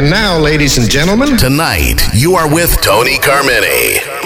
And now, ladies and gentlemen, tonight you are with Tony Carmine.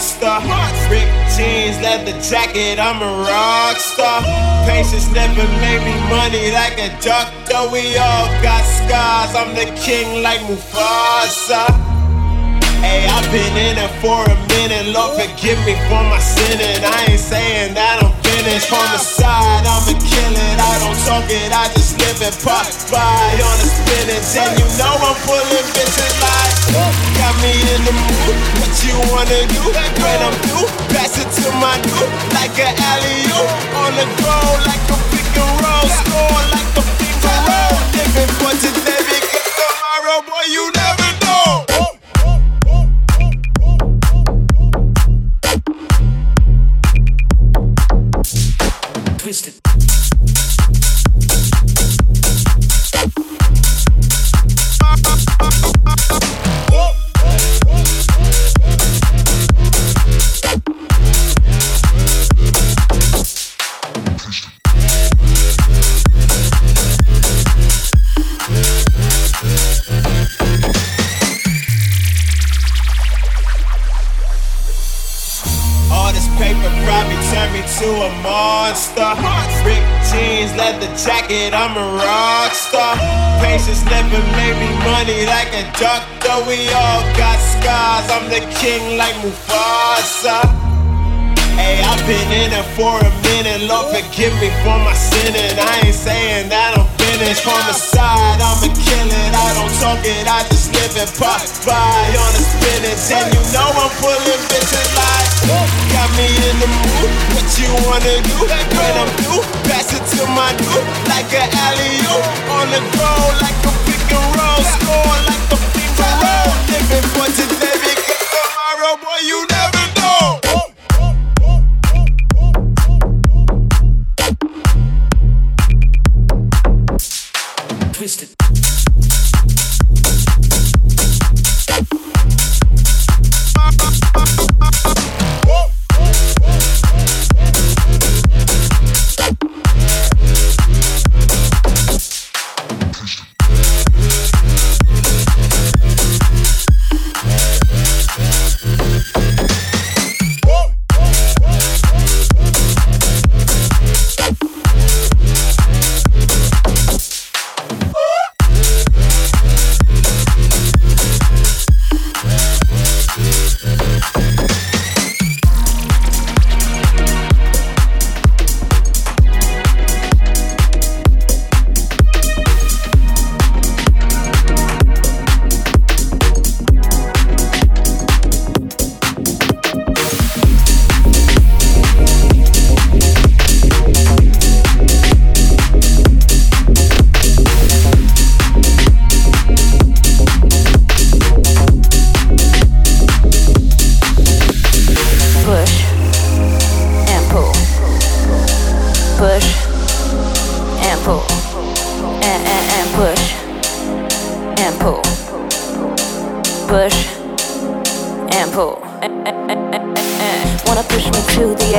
monster. Rick jeans, leather jacket, I'm a rock star. Patience never made me money like a doctor. We all got scars, I'm the king like Mufasa. Hey, I've been in it for a minute. Lord, forgive me for my sinning. I ain't saying that I'm finished. On the side, I'ma kill it. I don't talk it, I just live it. Pop by on the spinach. And you know I'm pulling bitches like got me in the mood. What you wanna do when I'm through? Pass it to my dude like an alley oop on the go, like a pick and roll, score like a finger roll. Living for today because tomorrow, boy, you never. Monster. Rick jeans, leather jacket, I'm a rock star. Patience never made me money like a doctor. We all got scars, I'm the king like Mufasa. Hey, I've been in it for a minute, Lord forgive me for my sinning. I ain't saying that I'm finished from the side, I'ma kill it. I don't talk it, I just live it. Pop by on the spinach, and you know I'm pulling bitches like. The mood, what you wanna do? When I'm through, pass it to my dude, like an alley oop on the go, like a pick and roll, score like a finger roll. Living for today,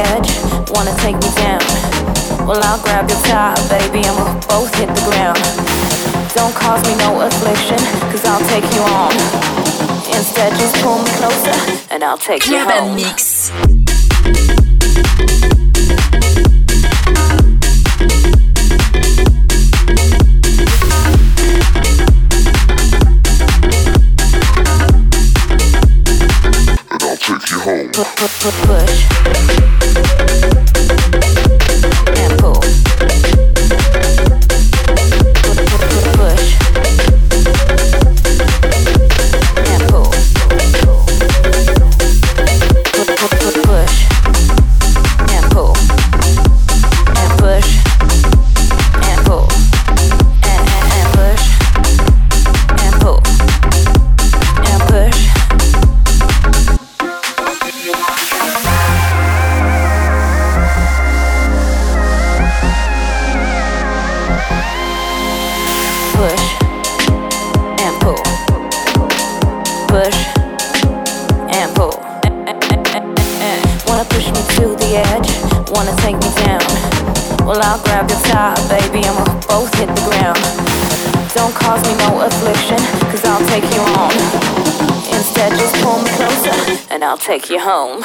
me edge, wanna take me down. Well, I'll grab your tie, baby, and we'll both hit the ground. Don't cause me no affliction, cause I'll take you on. Instead, just pull me closer, and I'll take you home. Mix. and I'll take you home. Pu- pu- pu- push take you home.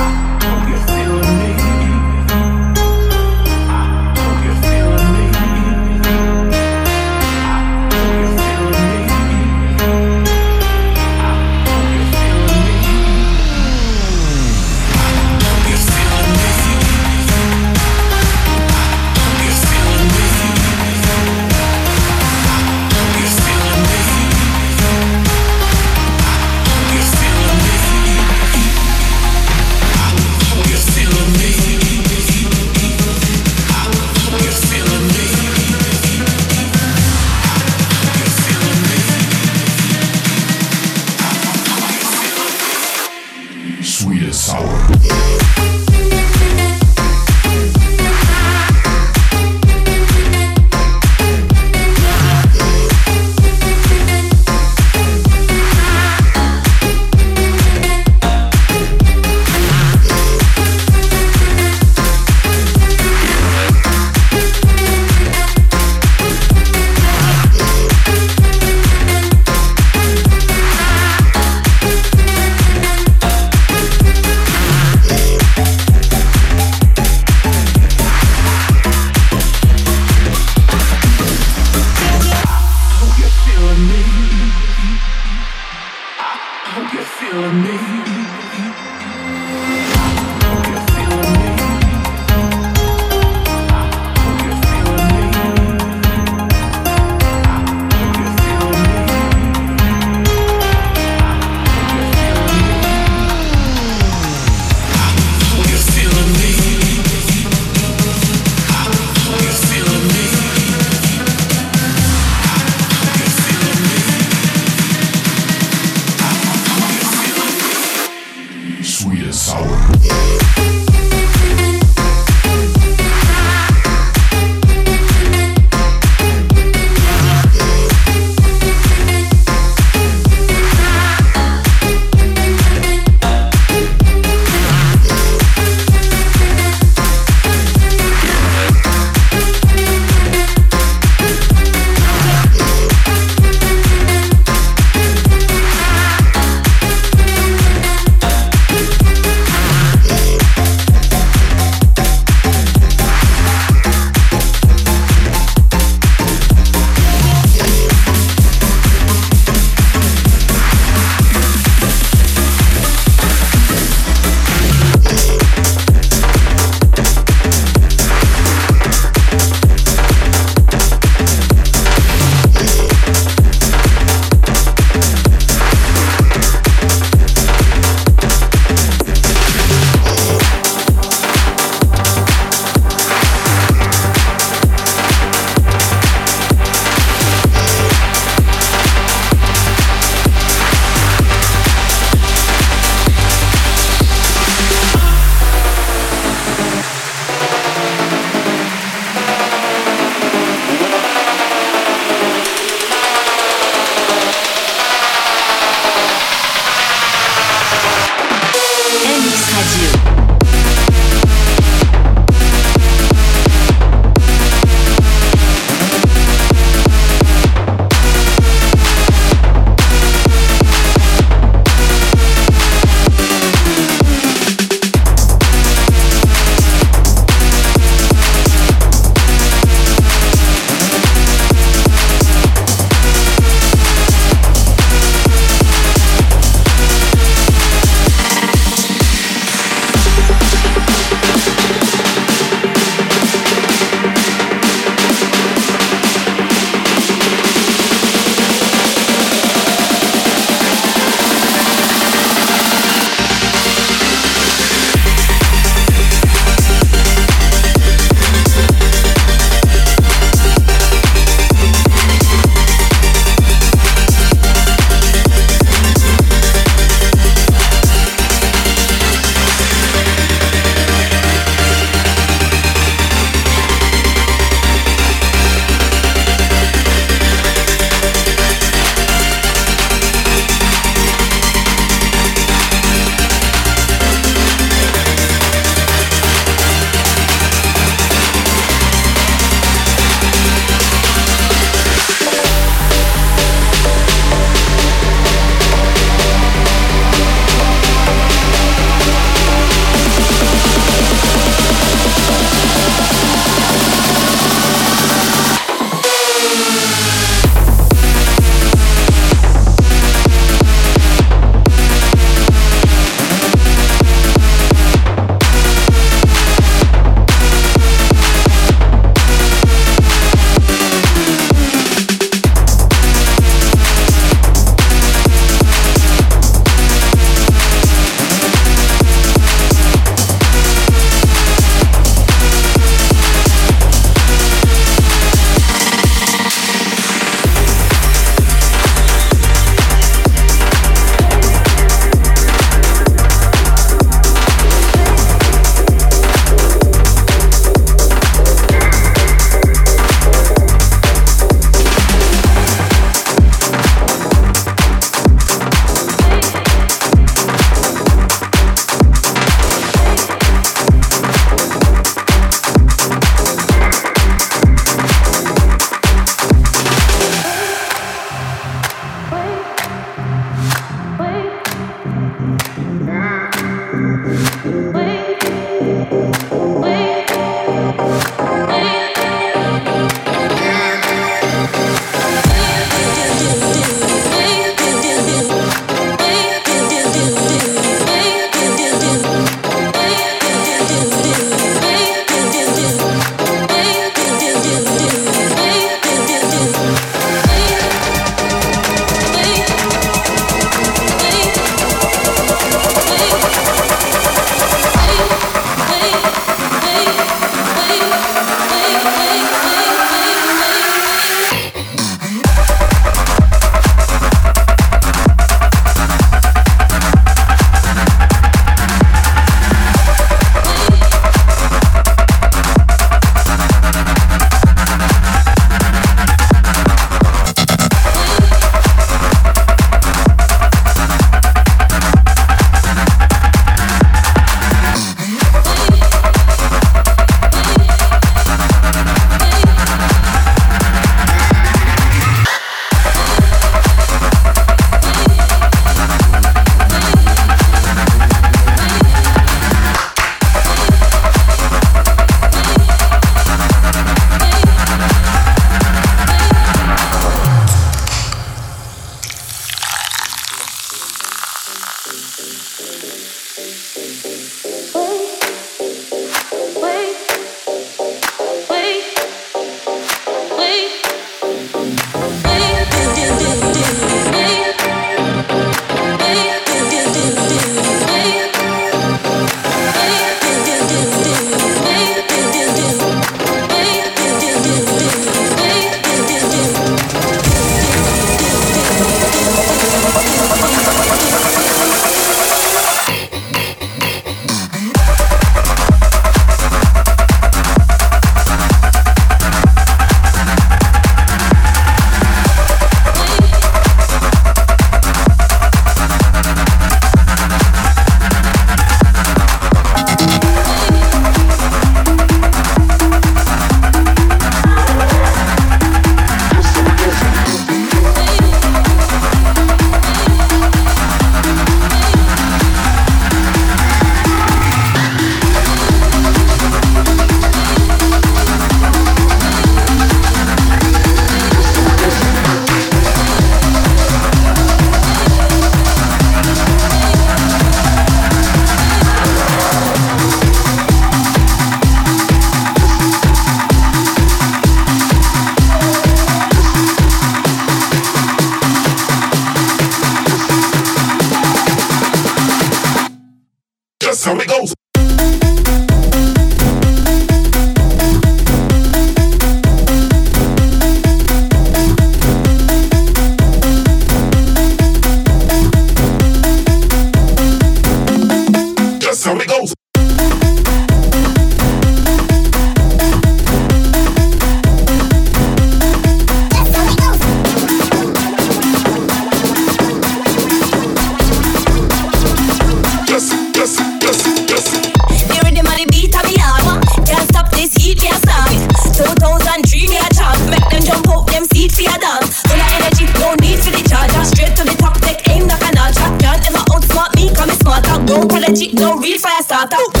Não you go fast.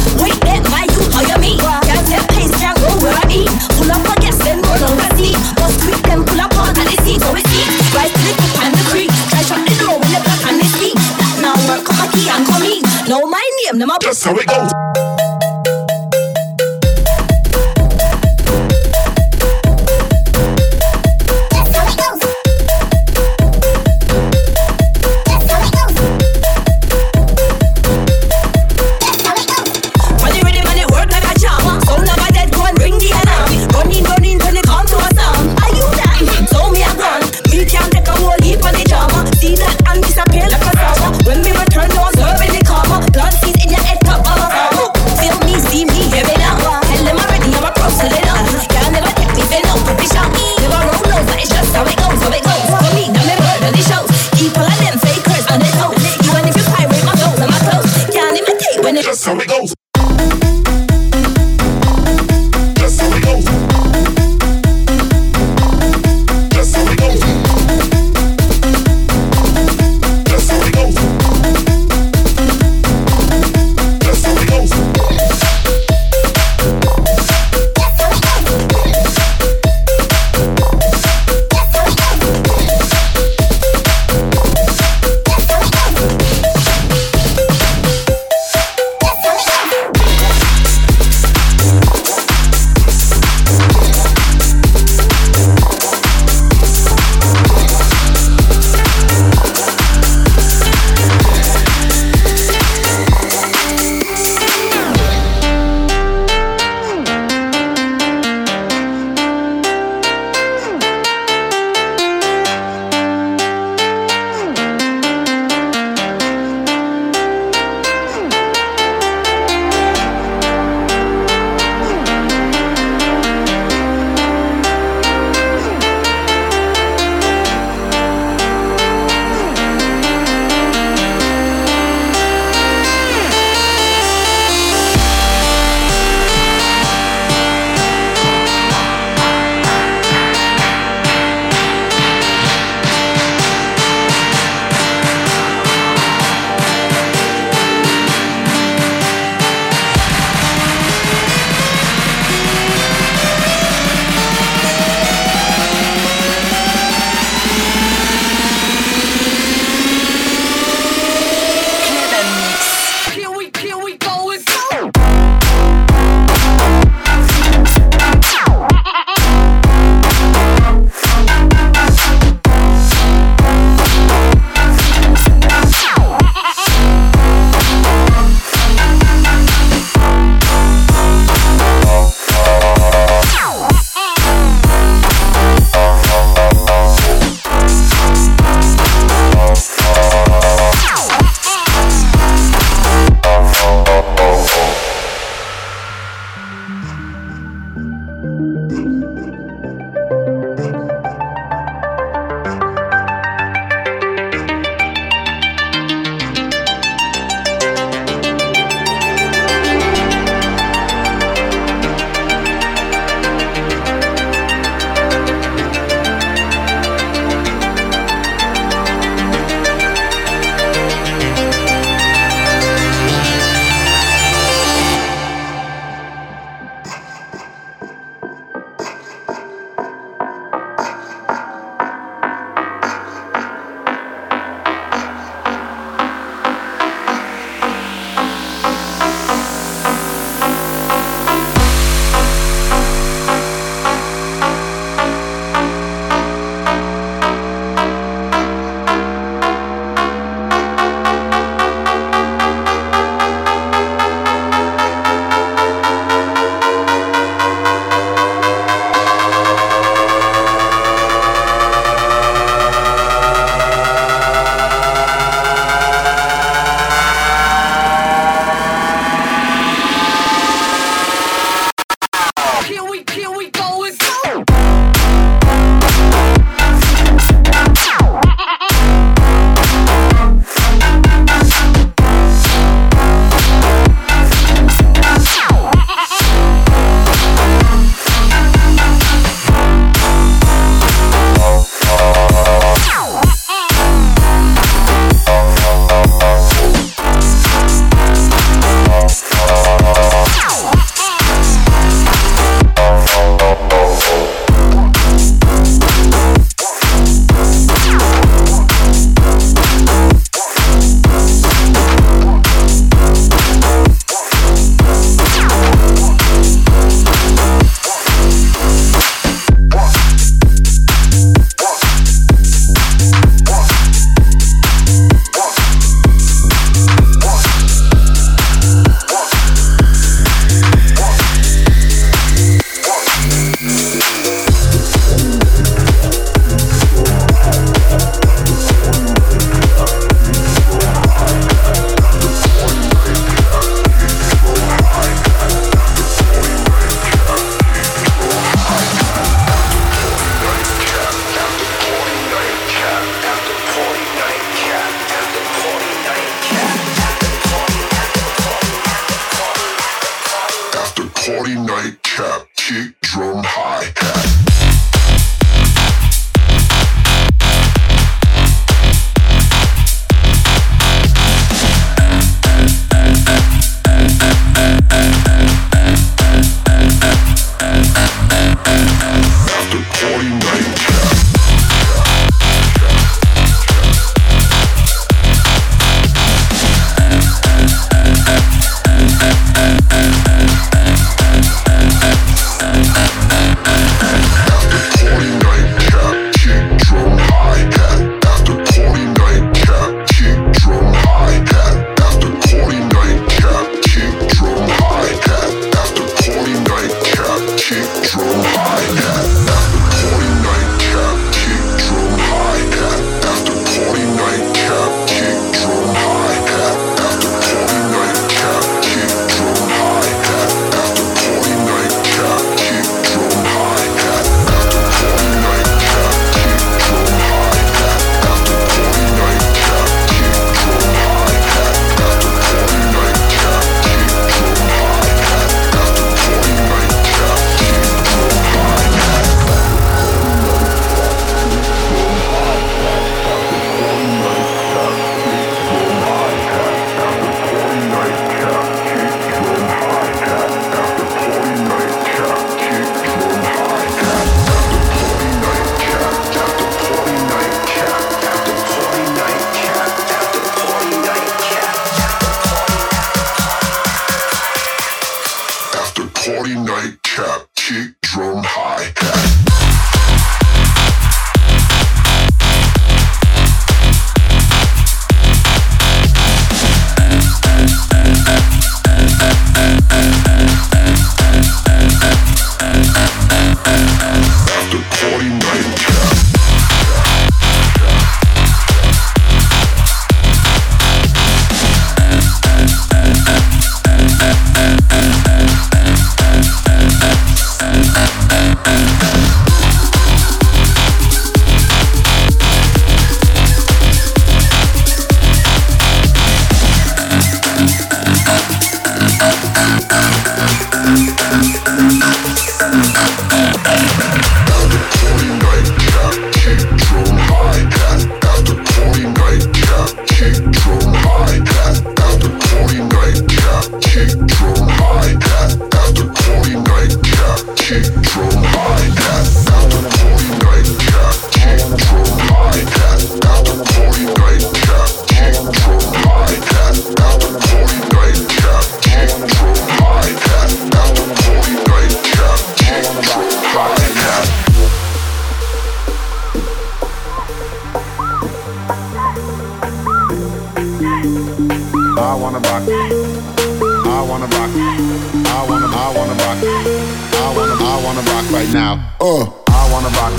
Uh. I wanna rock.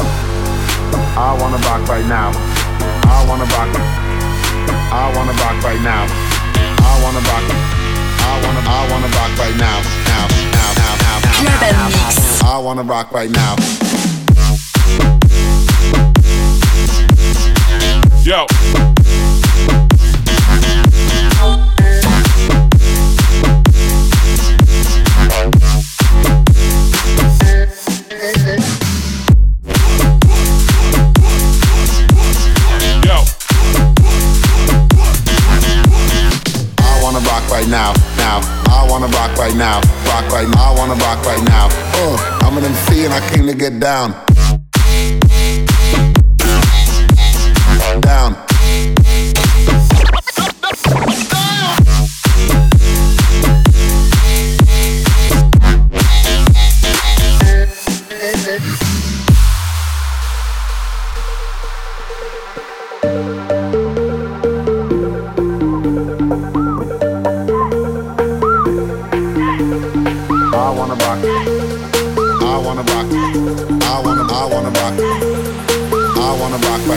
I wanna rock right now. I wanna rock. I wanna rock right now. I wanna rock. I wanna, I wanna rock right now. Now, now, now, now, now. Urban Mix. I wanna rock right now. Yo. now, now. I wanna rock right now, rock right now. I wanna rock right now. Uh, I'm an MC and I came to get down.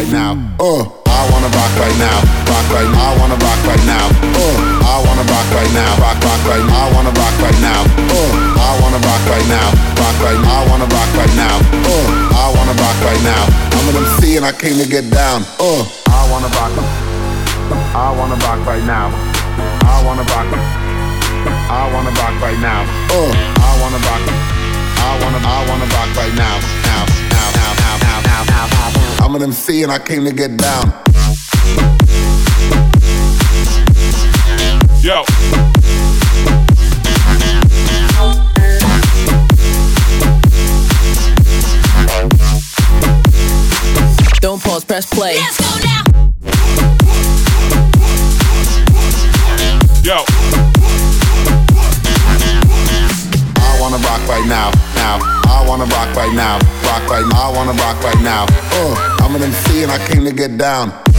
right now. Uh, I wanna rock right now. Rock right now. I wanna rock right now. Uh, I wanna rock right now. Rock rock right now. I wanna rock right now. Uh, I wanna rock right now. Rock right now. I wanna rock right now. Uh, I wanna rock right now. I'm an MC and I came to get down. Uh, I wanna rock. I wanna rock right now. I wanna rock. I wanna rock right now. Uh, I wanna rock. I wanna I wanna rock right now. Now. Now. I'm an MC and I came to get down. Yo. Don't pause, press play. Yes. wanna rock right now, rock right now, I wanna rock right now. Uh, I'm an MC and I came to get down.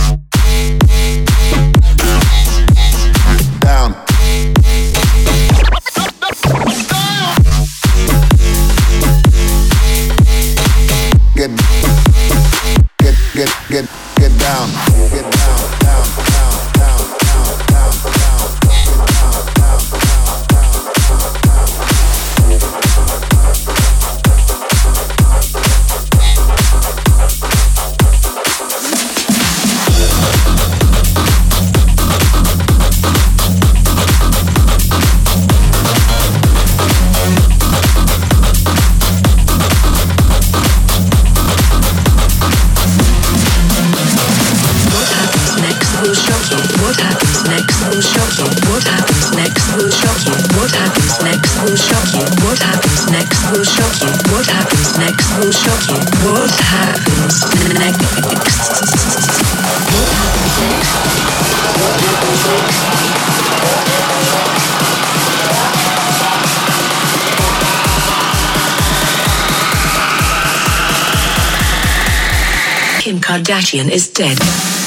Kardashian is dead.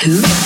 Swift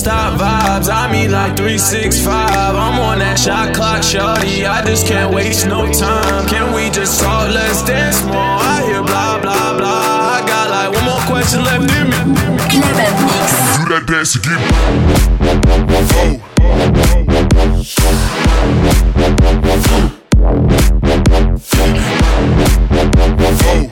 stop vibes. I mean, like 365. I'm on that shot clock, shorty. I just can't waste no time. Can we just talk? Let's dance more. I hear blah, blah, blah. I got like one more question left in me. Club Do that dance again. Oh. Oh. Oh. Oh.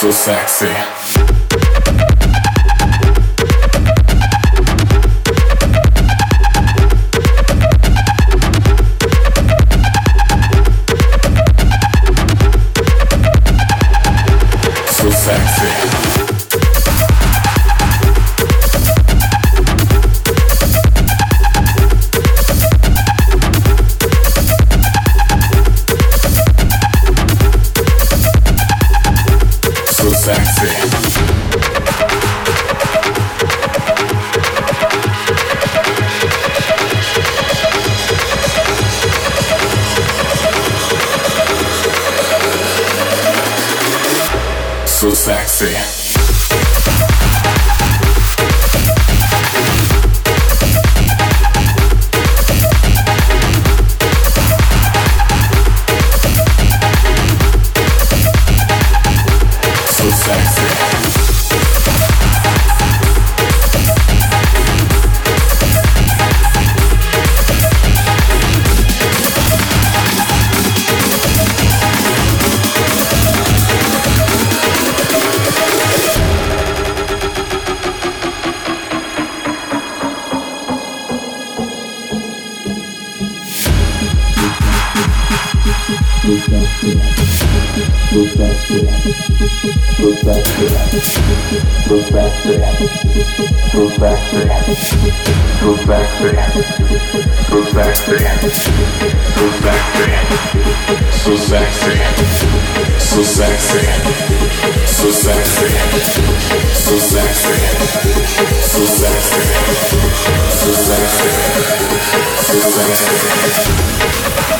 So sexy, so sexy, so sexy.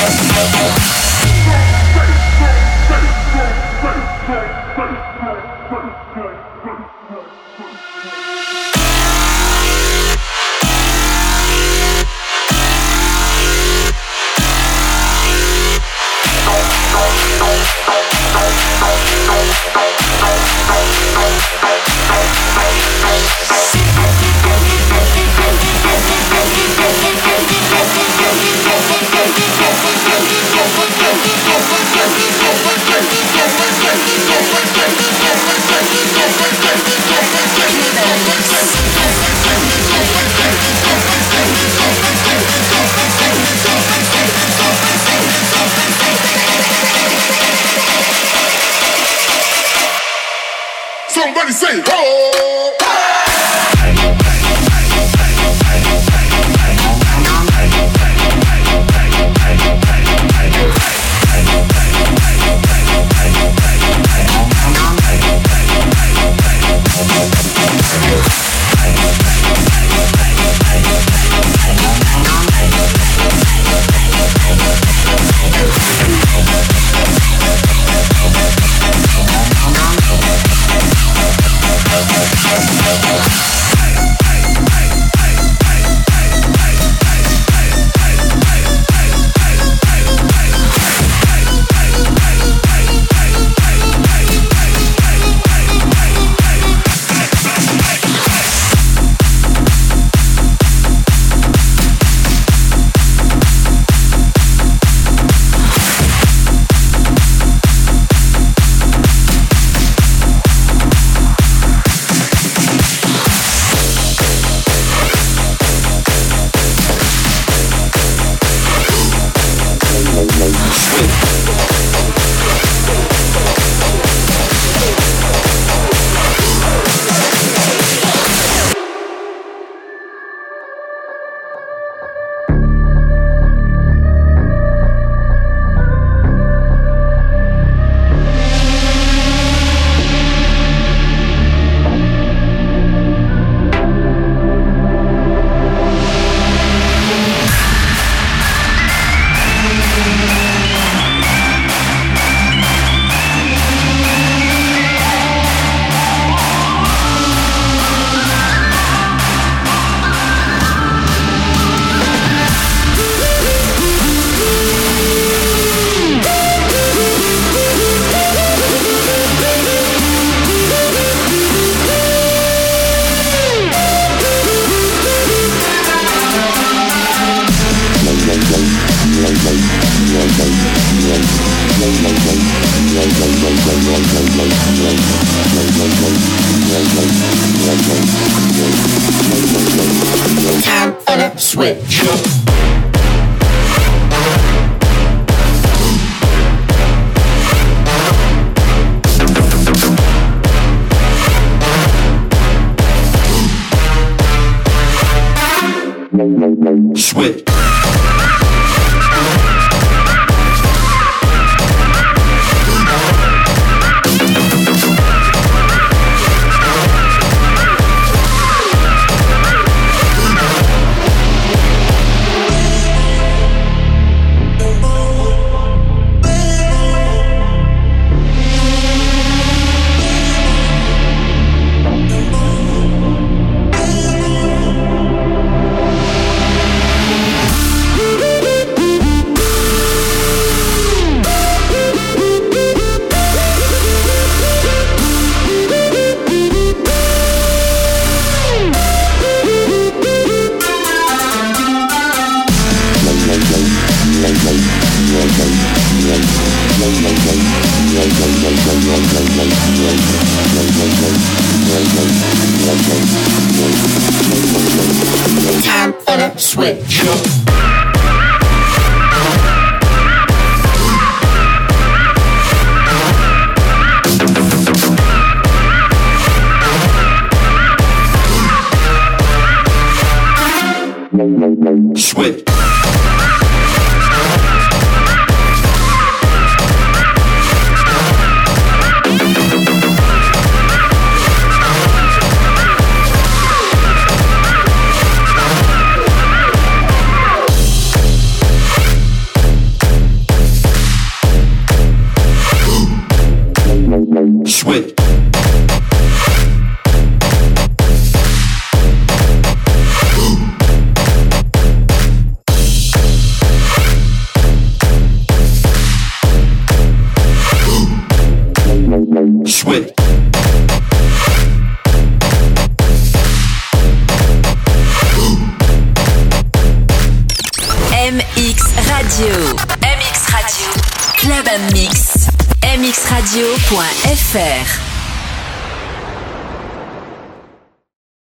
Sexy. Bye.